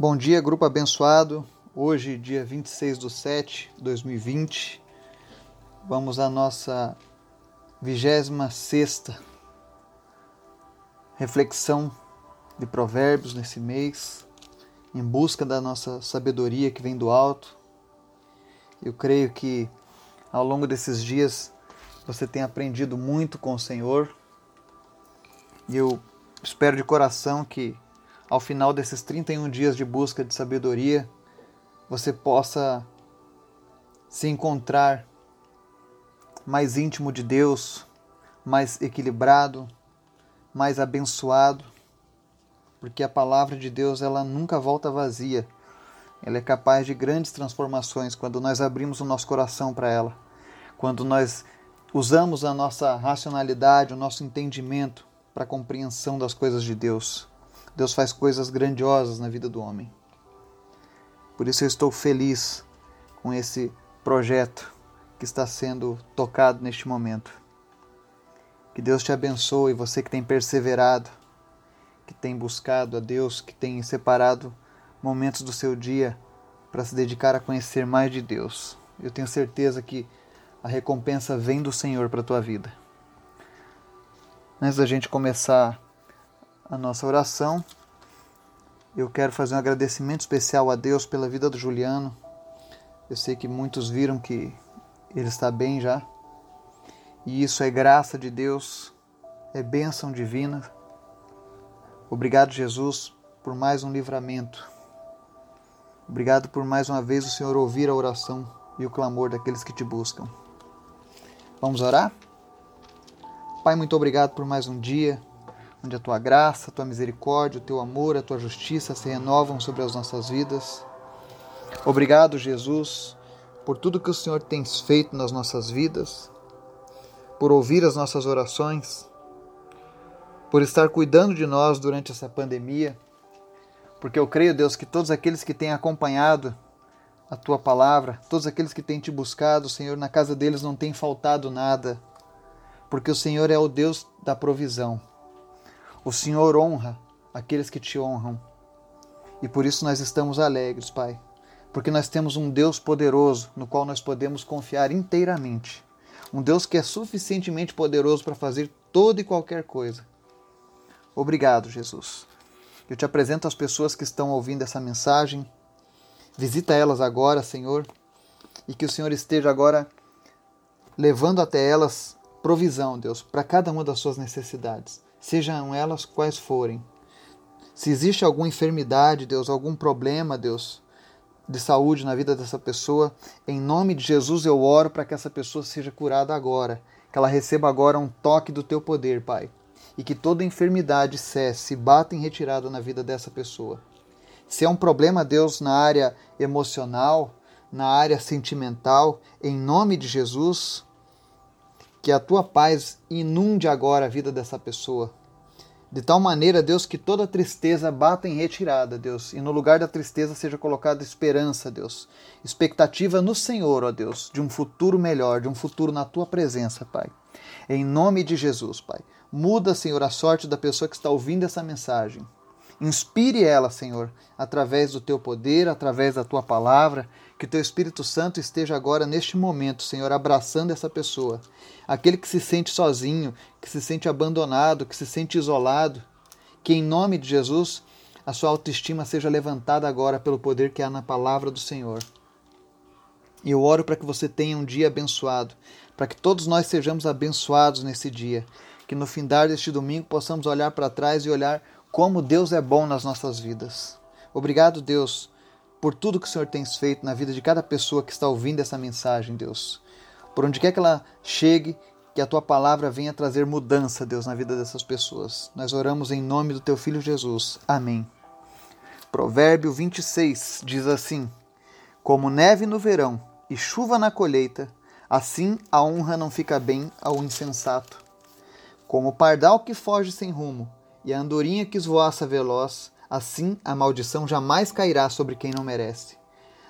Bom dia, grupo abençoado. Hoje, dia 26 de 7 de 2020, vamos à nossa 26 reflexão de Provérbios nesse mês, em busca da nossa sabedoria que vem do alto. Eu creio que ao longo desses dias você tem aprendido muito com o Senhor e eu espero de coração que ao final desses 31 dias de busca de sabedoria, você possa se encontrar mais íntimo de Deus, mais equilibrado, mais abençoado, porque a palavra de Deus ela nunca volta vazia. Ela é capaz de grandes transformações quando nós abrimos o nosso coração para ela, quando nós usamos a nossa racionalidade, o nosso entendimento para a compreensão das coisas de Deus. Deus faz coisas grandiosas na vida do homem. Por isso eu estou feliz com esse projeto que está sendo tocado neste momento. Que Deus te abençoe, você que tem perseverado, que tem buscado a Deus, que tem separado momentos do seu dia para se dedicar a conhecer mais de Deus. Eu tenho certeza que a recompensa vem do Senhor para a tua vida. Antes da gente começar a nossa oração, eu quero fazer um agradecimento especial a Deus pela vida do Juliano. Eu sei que muitos viram que ele está bem já. E isso é graça de Deus, é bênção divina. Obrigado, Jesus, por mais um livramento. Obrigado por mais uma vez o Senhor ouvir a oração e o clamor daqueles que te buscam. Vamos orar? Pai, muito obrigado por mais um dia onde a tua graça, a tua misericórdia, o teu amor, a tua justiça se renovam sobre as nossas vidas. Obrigado, Jesus, por tudo que o Senhor tem feito nas nossas vidas, por ouvir as nossas orações, por estar cuidando de nós durante essa pandemia, porque eu creio, Deus, que todos aqueles que têm acompanhado a tua palavra, todos aqueles que têm te buscado, Senhor, na casa deles não tem faltado nada, porque o Senhor é o Deus da provisão. O Senhor honra aqueles que te honram. E por isso nós estamos alegres, Pai, porque nós temos um Deus poderoso no qual nós podemos confiar inteiramente. Um Deus que é suficientemente poderoso para fazer toda e qualquer coisa. Obrigado, Jesus. Eu te apresento as pessoas que estão ouvindo essa mensagem. Visita elas agora, Senhor, e que o Senhor esteja agora levando até elas provisão, Deus, para cada uma das suas necessidades sejam elas quais forem. Se existe alguma enfermidade, Deus, algum problema, Deus, de saúde na vida dessa pessoa, em nome de Jesus eu oro para que essa pessoa seja curada agora, que ela receba agora um toque do teu poder, Pai, e que toda enfermidade cesse, bata em retirada na vida dessa pessoa. Se é um problema, Deus, na área emocional, na área sentimental, em nome de Jesus, que a tua paz inunde agora a vida dessa pessoa. De tal maneira, Deus, que toda tristeza bata em retirada, Deus, e no lugar da tristeza seja colocada esperança, Deus. Expectativa no Senhor, ó Deus, de um futuro melhor, de um futuro na tua presença, Pai. Em nome de Jesus, Pai. Muda, Senhor, a sorte da pessoa que está ouvindo essa mensagem. Inspire ela, Senhor, através do teu poder, através da tua palavra, que o teu Espírito Santo esteja agora neste momento, Senhor, abraçando essa pessoa. Aquele que se sente sozinho, que se sente abandonado, que se sente isolado. Que em nome de Jesus a sua autoestima seja levantada agora pelo poder que há na palavra do Senhor. E eu oro para que você tenha um dia abençoado, para que todos nós sejamos abençoados nesse dia, que no findar deste domingo possamos olhar para trás e olhar como Deus é bom nas nossas vidas. Obrigado, Deus por tudo que o Senhor tem feito na vida de cada pessoa que está ouvindo essa mensagem, Deus. Por onde quer que ela chegue, que a tua palavra venha trazer mudança, Deus, na vida dessas pessoas. Nós oramos em nome do teu filho Jesus. Amém. Provérbio 26 diz assim: Como neve no verão e chuva na colheita, assim a honra não fica bem ao insensato. Como o pardal que foge sem rumo e a andorinha que esvoaça veloz, Assim, a maldição jamais cairá sobre quem não merece.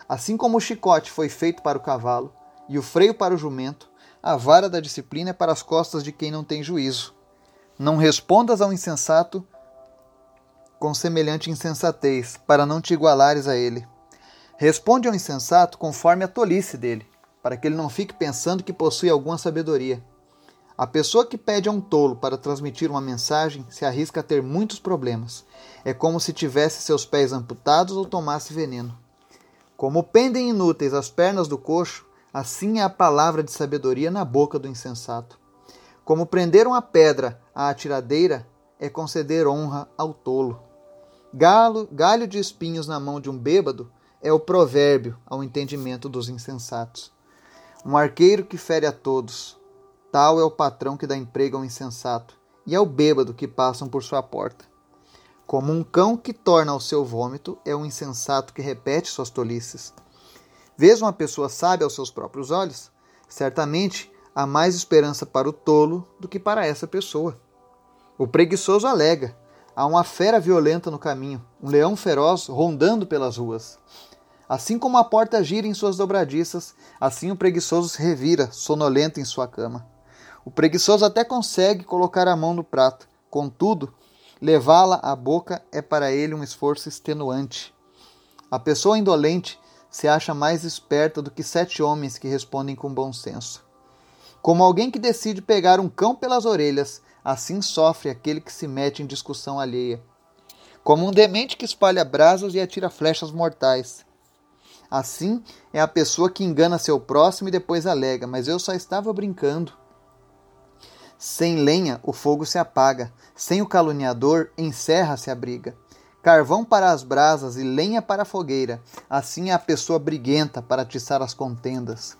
Assim como o chicote foi feito para o cavalo e o freio para o jumento, a vara da disciplina é para as costas de quem não tem juízo. Não respondas ao insensato com semelhante insensatez, para não te igualares a ele. Responde ao insensato conforme a tolice dele, para que ele não fique pensando que possui alguma sabedoria. A pessoa que pede a um tolo para transmitir uma mensagem se arrisca a ter muitos problemas. É como se tivesse seus pés amputados ou tomasse veneno. Como pendem inúteis as pernas do coxo, assim é a palavra de sabedoria na boca do insensato. Como prender uma pedra à atiradeira é conceder honra ao tolo. Galo, galho de espinhos na mão de um bêbado é o provérbio ao entendimento dos insensatos. Um arqueiro que fere a todos, tal é o patrão que dá emprego ao insensato, e é o bêbado que passam por sua porta. Como um cão que torna ao seu vômito, é um insensato que repete suas tolices. Vês uma pessoa sábia aos seus próprios olhos? Certamente há mais esperança para o tolo do que para essa pessoa. O preguiçoso alega: há uma fera violenta no caminho, um leão feroz rondando pelas ruas. Assim como a porta gira em suas dobradiças, assim o preguiçoso se revira, sonolento em sua cama. O preguiçoso até consegue colocar a mão no prato, contudo, levá-la à boca é para ele um esforço extenuante. A pessoa indolente se acha mais esperta do que sete homens que respondem com bom senso. Como alguém que decide pegar um cão pelas orelhas assim sofre aquele que se mete em discussão alheia. Como um demente que espalha brasas e atira flechas mortais. Assim é a pessoa que engana seu próximo e depois alega: Mas eu só estava brincando. Sem lenha, o fogo se apaga, sem o caluniador, encerra-se a briga. Carvão para as brasas e lenha para a fogueira, assim é a pessoa briguenta para atiçar as contendas.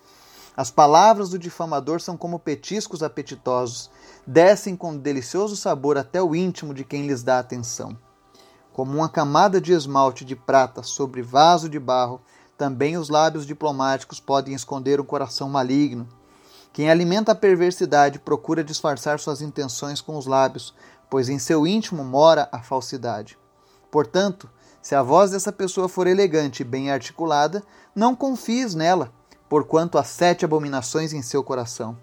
As palavras do difamador são como petiscos apetitosos, descem com delicioso sabor até o íntimo de quem lhes dá atenção. Como uma camada de esmalte de prata sobre vaso de barro, também os lábios diplomáticos podem esconder um coração maligno. Quem alimenta a perversidade procura disfarçar suas intenções com os lábios, pois em seu íntimo mora a falsidade. Portanto, se a voz dessa pessoa for elegante e bem articulada, não confies nela, porquanto há sete abominações em seu coração.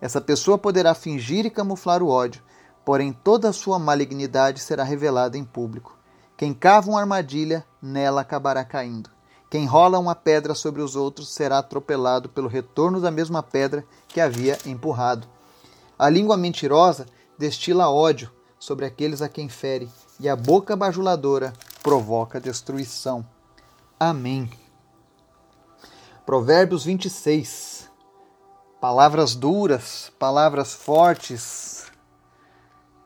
Essa pessoa poderá fingir e camuflar o ódio, porém toda a sua malignidade será revelada em público. Quem cava uma armadilha, nela acabará caindo. Quem rola uma pedra sobre os outros será atropelado pelo retorno da mesma pedra que havia empurrado. A língua mentirosa destila ódio sobre aqueles a quem fere, e a boca bajuladora provoca destruição. Amém. Provérbios 26. Palavras duras, palavras fortes.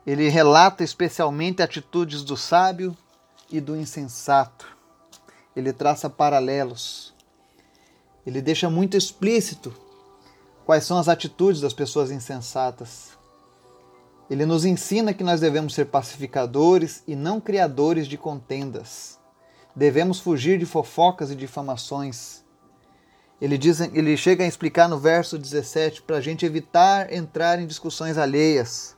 Ele relata especialmente atitudes do sábio e do insensato. Ele traça paralelos. Ele deixa muito explícito quais são as atitudes das pessoas insensatas. Ele nos ensina que nós devemos ser pacificadores e não criadores de contendas. Devemos fugir de fofocas e difamações ele, diz, ele chega a explicar no verso 17 para a gente evitar entrar em discussões alheias.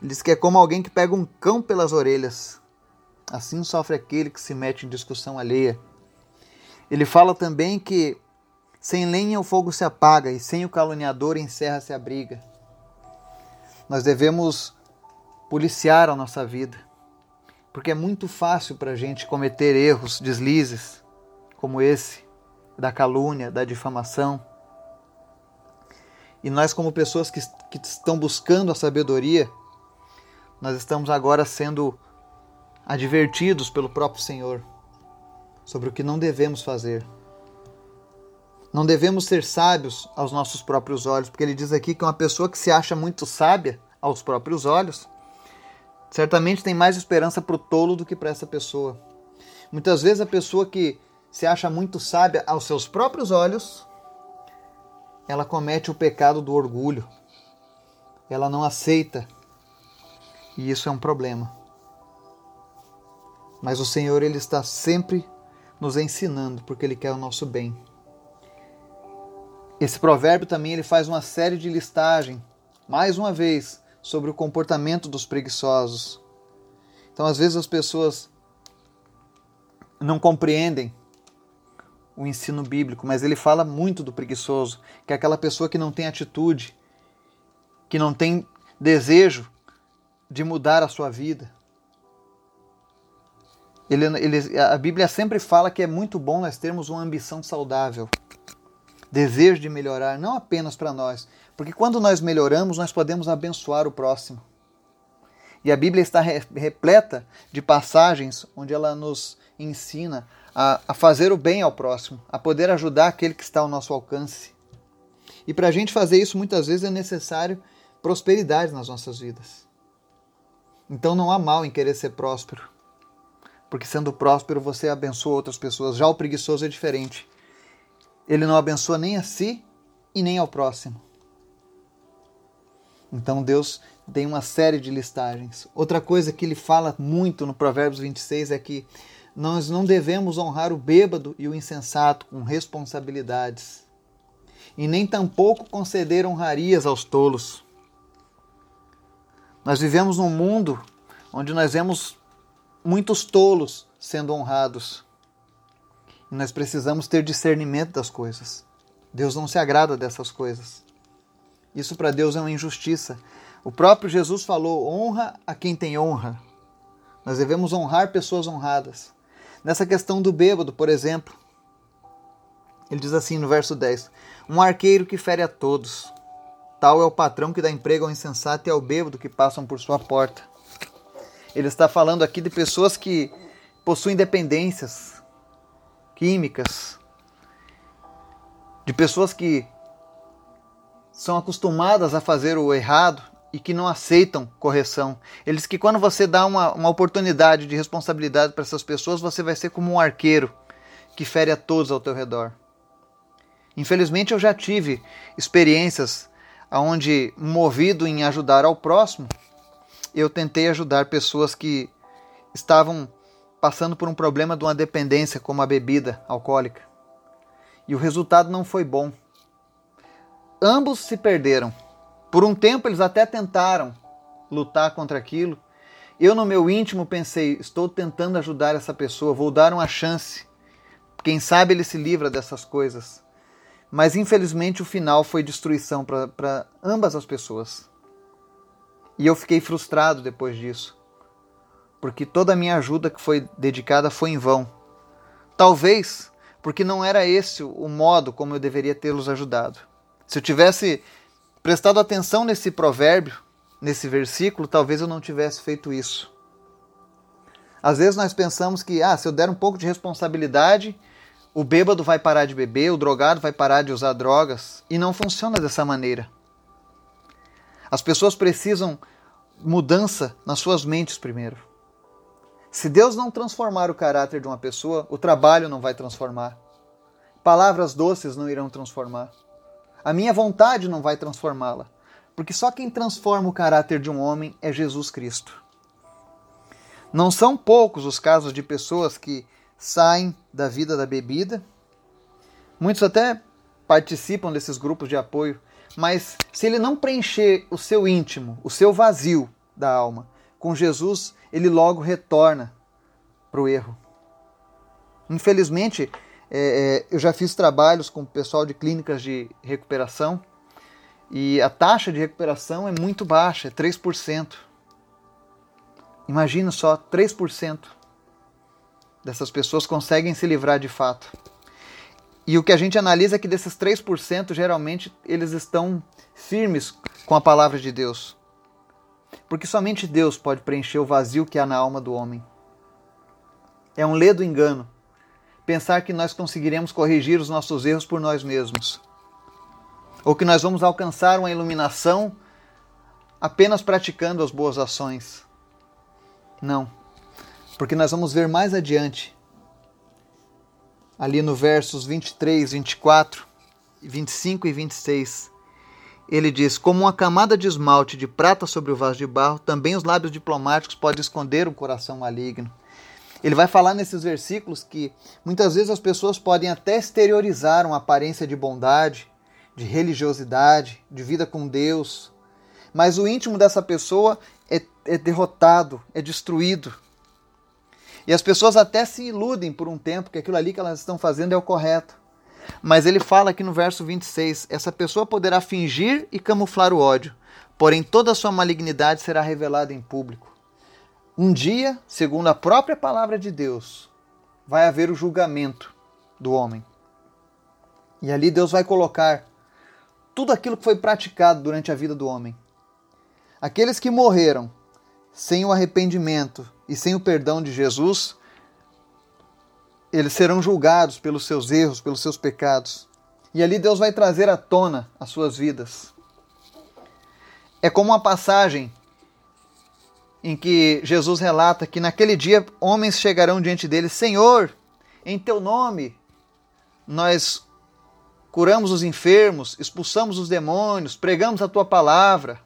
Ele diz que é como alguém que pega um cão pelas orelhas. Assim sofre aquele que se mete em discussão alheia. Ele fala também que sem lenha o fogo se apaga e sem o caluniador encerra-se a briga. Nós devemos policiar a nossa vida, porque é muito fácil para a gente cometer erros, deslizes como esse da calúnia, da difamação. E nós, como pessoas que, que estão buscando a sabedoria, nós estamos agora sendo advertidos pelo próprio Senhor sobre o que não devemos fazer. Não devemos ser sábios aos nossos próprios olhos, porque ele diz aqui que uma pessoa que se acha muito sábia aos próprios olhos, certamente tem mais esperança para o tolo do que para essa pessoa. Muitas vezes a pessoa que se acha muito sábia aos seus próprios olhos, ela comete o pecado do orgulho. Ela não aceita. E isso é um problema. Mas o Senhor ele está sempre nos ensinando porque ele quer o nosso bem. Esse provérbio também ele faz uma série de listagem, mais uma vez, sobre o comportamento dos preguiçosos. Então, às vezes as pessoas não compreendem o ensino bíblico, mas ele fala muito do preguiçoso, que é aquela pessoa que não tem atitude, que não tem desejo de mudar a sua vida. Ele, ele, a Bíblia sempre fala que é muito bom nós termos uma ambição saudável, desejo de melhorar, não apenas para nós, porque quando nós melhoramos, nós podemos abençoar o próximo. E a Bíblia está repleta de passagens onde ela nos ensina a, a fazer o bem ao próximo, a poder ajudar aquele que está ao nosso alcance. E para a gente fazer isso, muitas vezes é necessário prosperidade nas nossas vidas. Então não há mal em querer ser próspero, porque sendo próspero você abençoa outras pessoas. Já o preguiçoso é diferente. Ele não abençoa nem a si e nem ao próximo. Então Deus tem uma série de listagens. Outra coisa que ele fala muito no Provérbios 26 é que nós não devemos honrar o bêbado e o insensato com responsabilidades, e nem tampouco conceder honrarias aos tolos. Nós vivemos num mundo onde nós vemos muitos tolos sendo honrados. E nós precisamos ter discernimento das coisas. Deus não se agrada dessas coisas. Isso para Deus é uma injustiça. O próprio Jesus falou: honra a quem tem honra. Nós devemos honrar pessoas honradas. Nessa questão do bêbado, por exemplo, ele diz assim no verso 10: Um arqueiro que fere a todos, Tal é o patrão que dá emprego ao insensato e ao bêbado que passam por sua porta. Ele está falando aqui de pessoas que possuem dependências químicas, de pessoas que são acostumadas a fazer o errado e que não aceitam correção. Eles que quando você dá uma, uma oportunidade de responsabilidade para essas pessoas, você vai ser como um arqueiro que fere a todos ao teu redor. Infelizmente eu já tive experiências onde, movido em ajudar ao próximo, eu tentei ajudar pessoas que estavam passando por um problema de uma dependência, como a bebida alcoólica. E o resultado não foi bom. Ambos se perderam. Por um tempo eles até tentaram lutar contra aquilo. Eu, no meu íntimo, pensei: estou tentando ajudar essa pessoa, vou dar uma chance. Quem sabe ele se livra dessas coisas. Mas infelizmente o final foi destruição para ambas as pessoas. E eu fiquei frustrado depois disso, porque toda a minha ajuda que foi dedicada foi em vão. Talvez porque não era esse o modo como eu deveria tê-los ajudado. Se eu tivesse prestado atenção nesse provérbio, nesse versículo, talvez eu não tivesse feito isso. Às vezes nós pensamos que, ah, se eu der um pouco de responsabilidade, o bêbado vai parar de beber, o drogado vai parar de usar drogas. E não funciona dessa maneira. As pessoas precisam mudança nas suas mentes primeiro. Se Deus não transformar o caráter de uma pessoa, o trabalho não vai transformar. Palavras doces não irão transformar. A minha vontade não vai transformá-la. Porque só quem transforma o caráter de um homem é Jesus Cristo. Não são poucos os casos de pessoas que saem da vida da bebida. Muitos até participam desses grupos de apoio, mas se ele não preencher o seu íntimo, o seu vazio da alma com Jesus, ele logo retorna para o erro. Infelizmente, é, é, eu já fiz trabalhos com o pessoal de clínicas de recuperação e a taxa de recuperação é muito baixa, é 3%. Imagina só, 3% dessas pessoas conseguem se livrar de fato. E o que a gente analisa é que desses 3%, geralmente eles estão firmes com a palavra de Deus. Porque somente Deus pode preencher o vazio que há na alma do homem. É um ledo engano pensar que nós conseguiremos corrigir os nossos erros por nós mesmos. Ou que nós vamos alcançar uma iluminação apenas praticando as boas ações. Não porque nós vamos ver mais adiante, ali no versos 23, 24, 25 e 26. Ele diz: Como uma camada de esmalte de prata sobre o vaso de barro, também os lábios diplomáticos podem esconder um coração maligno. Ele vai falar nesses versículos que muitas vezes as pessoas podem até exteriorizar uma aparência de bondade, de religiosidade, de vida com Deus, mas o íntimo dessa pessoa é, é derrotado, é destruído e as pessoas até se iludem por um tempo que aquilo ali que elas estão fazendo é o correto. Mas ele fala aqui no verso 26: essa pessoa poderá fingir e camuflar o ódio, porém toda a sua malignidade será revelada em público. Um dia, segundo a própria palavra de Deus, vai haver o julgamento do homem. E ali Deus vai colocar tudo aquilo que foi praticado durante a vida do homem. Aqueles que morreram sem o arrependimento e sem o perdão de Jesus, eles serão julgados pelos seus erros, pelos seus pecados. E ali Deus vai trazer à tona as suas vidas. É como uma passagem em que Jesus relata que naquele dia homens chegarão diante dele: Senhor, em teu nome nós curamos os enfermos, expulsamos os demônios, pregamos a tua palavra.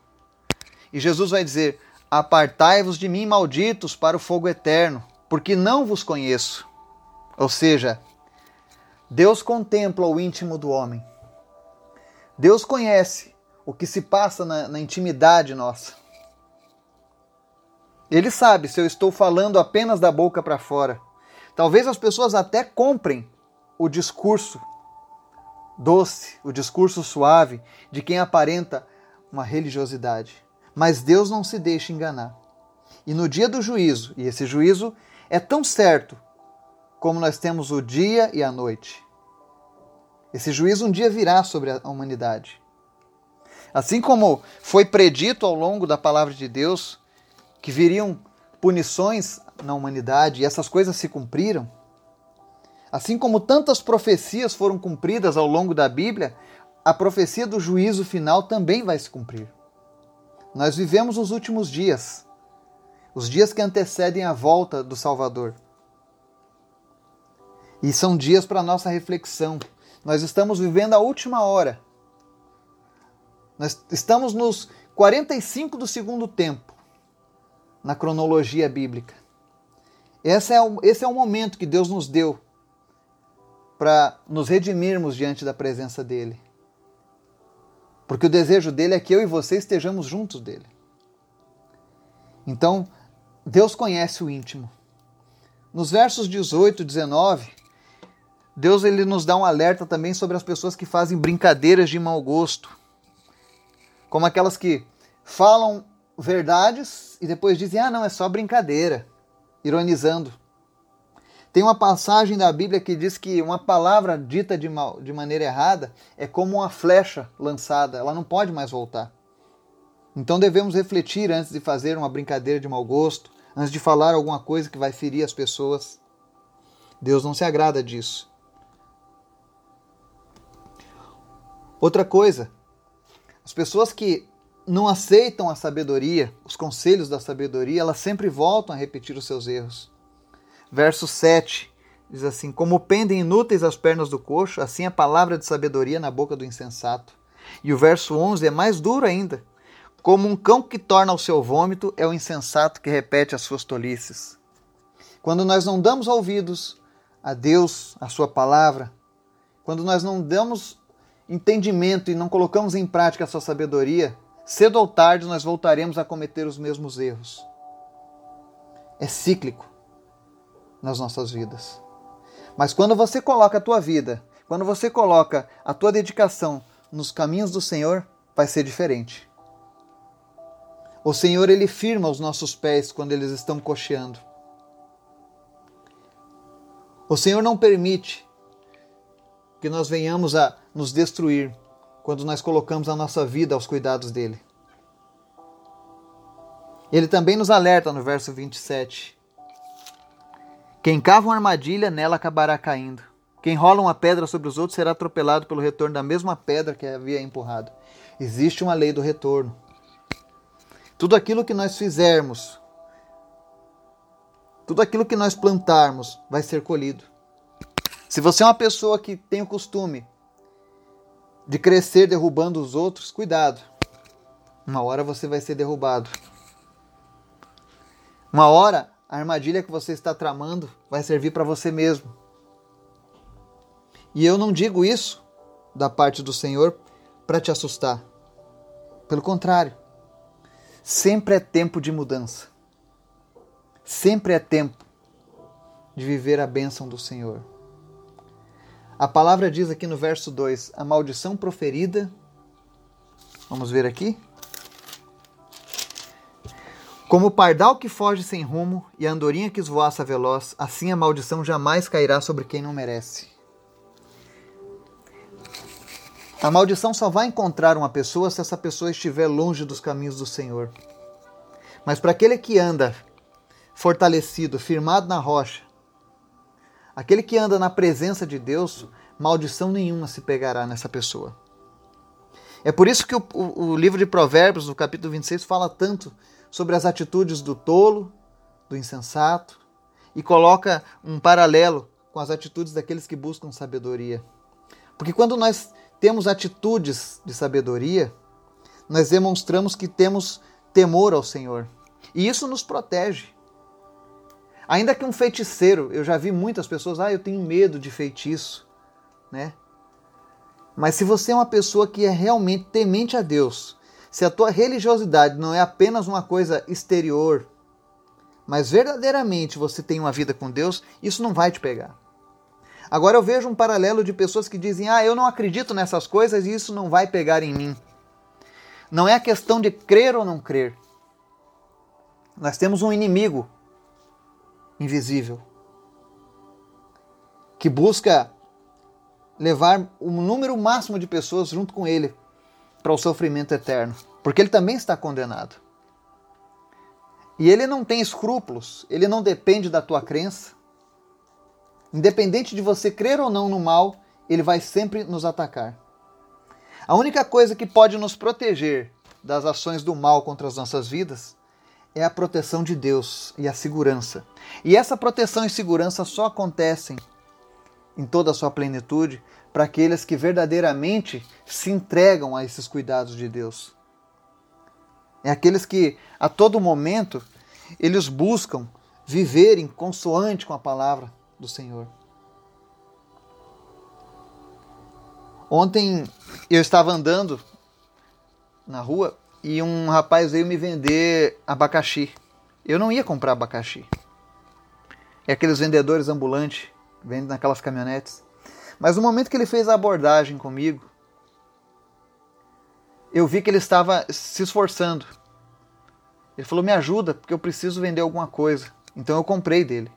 E Jesus vai dizer: Apartai-vos de mim, malditos, para o fogo eterno, porque não vos conheço. Ou seja, Deus contempla o íntimo do homem. Deus conhece o que se passa na, na intimidade nossa. Ele sabe se eu estou falando apenas da boca para fora. Talvez as pessoas até comprem o discurso doce, o discurso suave de quem aparenta uma religiosidade. Mas Deus não se deixa enganar. E no dia do juízo, e esse juízo é tão certo como nós temos o dia e a noite. Esse juízo um dia virá sobre a humanidade. Assim como foi predito ao longo da palavra de Deus que viriam punições na humanidade e essas coisas se cumpriram, assim como tantas profecias foram cumpridas ao longo da Bíblia, a profecia do juízo final também vai se cumprir. Nós vivemos os últimos dias, os dias que antecedem a volta do Salvador. E são dias para nossa reflexão. Nós estamos vivendo a última hora. Nós estamos nos 45 do segundo tempo na cronologia bíblica. Esse é o, esse é o momento que Deus nos deu para nos redimirmos diante da presença dEle. Porque o desejo dele é que eu e você estejamos juntos dele. Então, Deus conhece o íntimo. Nos versos 18 e 19, Deus ele nos dá um alerta também sobre as pessoas que fazem brincadeiras de mau gosto. Como aquelas que falam verdades e depois dizem: ah, não, é só brincadeira, ironizando. Tem uma passagem da Bíblia que diz que uma palavra dita de, mal, de maneira errada é como uma flecha lançada, ela não pode mais voltar. Então devemos refletir antes de fazer uma brincadeira de mau gosto, antes de falar alguma coisa que vai ferir as pessoas. Deus não se agrada disso. Outra coisa, as pessoas que não aceitam a sabedoria, os conselhos da sabedoria, elas sempre voltam a repetir os seus erros. Verso 7 diz assim: Como pendem inúteis as pernas do coxo, assim a palavra de sabedoria na boca do insensato. E o verso 11 é mais duro ainda: Como um cão que torna o seu vômito, é o insensato que repete as suas tolices. Quando nós não damos ouvidos a Deus, a Sua palavra, quando nós não damos entendimento e não colocamos em prática a Sua sabedoria, cedo ou tarde nós voltaremos a cometer os mesmos erros. É cíclico nas nossas vidas. Mas quando você coloca a tua vida, quando você coloca a tua dedicação nos caminhos do Senhor, vai ser diferente. O Senhor ele firma os nossos pés quando eles estão cocheando. O Senhor não permite que nós venhamos a nos destruir quando nós colocamos a nossa vida aos cuidados dele. Ele também nos alerta no verso 27. Quem cava uma armadilha, nela acabará caindo. Quem rola uma pedra sobre os outros será atropelado pelo retorno da mesma pedra que havia empurrado. Existe uma lei do retorno. Tudo aquilo que nós fizermos, tudo aquilo que nós plantarmos, vai ser colhido. Se você é uma pessoa que tem o costume de crescer derrubando os outros, cuidado. Uma hora você vai ser derrubado. Uma hora a armadilha que você está tramando vai servir para você mesmo. E eu não digo isso da parte do Senhor para te assustar. Pelo contrário, sempre é tempo de mudança. Sempre é tempo de viver a bênção do Senhor. A palavra diz aqui no verso 2: a maldição proferida. Vamos ver aqui. Como o pardal que foge sem rumo e a andorinha que esvoaça veloz, assim a maldição jamais cairá sobre quem não merece. A maldição só vai encontrar uma pessoa se essa pessoa estiver longe dos caminhos do Senhor. Mas para aquele que anda fortalecido, firmado na rocha, aquele que anda na presença de Deus, maldição nenhuma se pegará nessa pessoa. É por isso que o, o, o, livro de Provérbios, no capítulo 26, fala tanto sobre as atitudes do tolo, do insensato, e coloca um paralelo com as atitudes daqueles que buscam sabedoria. Porque quando nós temos atitudes de sabedoria, nós demonstramos que temos temor ao Senhor. E isso nos protege. Ainda que um feiticeiro, eu já vi muitas pessoas, ah, eu tenho medo de feitiço, né? Mas se você é uma pessoa que é realmente temente a Deus, se a tua religiosidade não é apenas uma coisa exterior, mas verdadeiramente você tem uma vida com Deus, isso não vai te pegar. Agora eu vejo um paralelo de pessoas que dizem: ah, eu não acredito nessas coisas e isso não vai pegar em mim. Não é a questão de crer ou não crer. Nós temos um inimigo invisível que busca levar o número máximo de pessoas junto com ele para o sofrimento eterno, porque ele também está condenado. E ele não tem escrúpulos, ele não depende da tua crença, Independente de você crer ou não no mal, ele vai sempre nos atacar. A única coisa que pode nos proteger das ações do mal contra as nossas vidas é a proteção de Deus e a segurança. E essa proteção e segurança só acontecem em toda a sua plenitude para aqueles que verdadeiramente se entregam a esses cuidados de Deus. É aqueles que a todo momento eles buscam viver em consoante com a palavra do Senhor. Ontem eu estava andando na rua e um rapaz veio me vender abacaxi. Eu não ia comprar abacaxi. É aqueles vendedores ambulantes, vendem naquelas caminhonetes. Mas no momento que ele fez a abordagem comigo, eu vi que ele estava se esforçando. Ele falou: Me ajuda, porque eu preciso vender alguma coisa. Então eu comprei dele.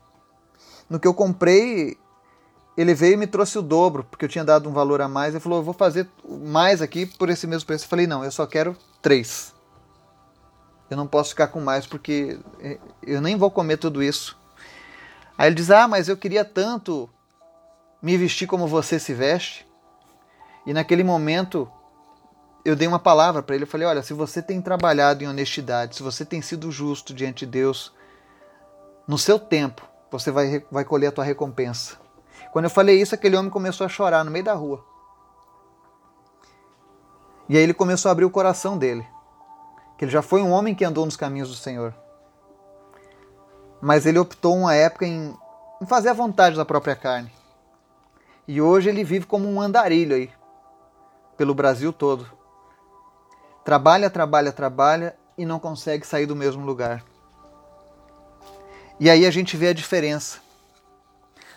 No que eu comprei, ele veio e me trouxe o dobro, porque eu tinha dado um valor a mais. Ele falou: Eu vou fazer mais aqui por esse mesmo preço. Eu falei: Não, eu só quero três. Eu não posso ficar com mais porque é, eu nem vou comer tudo isso. Aí ele diz: Ah, mas eu queria tanto me vestir como você se veste. E naquele momento eu dei uma palavra para ele. Eu falei: Olha, se você tem trabalhado em honestidade, se você tem sido justo diante de Deus, no seu tempo, você vai, vai colher a tua recompensa. Quando eu falei isso, aquele homem começou a chorar no meio da rua. E aí ele começou a abrir o coração dele. Que ele já foi um homem que andou nos caminhos do Senhor. Mas ele optou uma época em, fazer a vontade da própria carne. E hoje ele vive como um andarilho aí, pelo Brasil todo. Trabalha, trabalha, trabalha e não consegue sair do mesmo lugar. E aí a gente vê a diferença.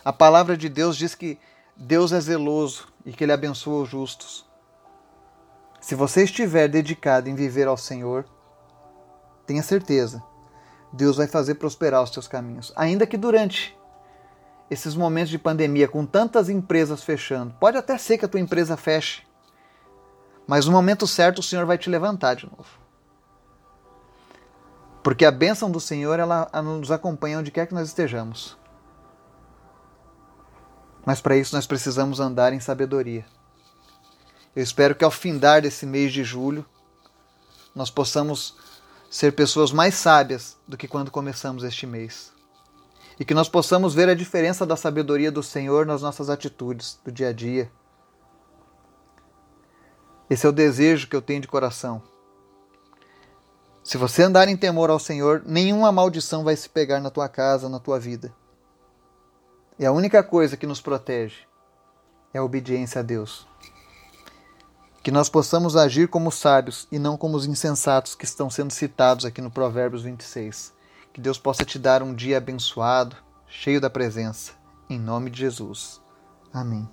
A palavra de Deus diz que Deus é zeloso e que Ele abençoa os justos. Se você estiver dedicado em viver ao Senhor, tenha certeza, Deus vai fazer prosperar os seus caminhos. Ainda que durante esses momentos de pandemia, com tantas empresas fechando, pode até ser que a tua empresa feche, mas no momento certo o Senhor vai te levantar de novo. Porque a bênção do Senhor ela, nos acompanha onde quer que nós estejamos. Mas para isso nós precisamos andar em sabedoria. Eu espero que ao findar desse mês de julho nós possamos ser pessoas mais sábias do que quando começamos este mês. E que nós possamos ver a diferença da sabedoria do Senhor nas nossas atitudes do dia a dia. Esse é o desejo que eu tenho de coração se você andar em temor ao Senhor, nenhuma maldição vai se pegar na tua casa, na tua vida. E a única coisa que nos protege é a obediência a Deus. Que nós possamos agir como sábios e não como os insensatos que estão sendo citados aqui no Provérbios 26. Que Deus possa te dar um dia abençoado, cheio da presença. Em nome de Jesus. Amém.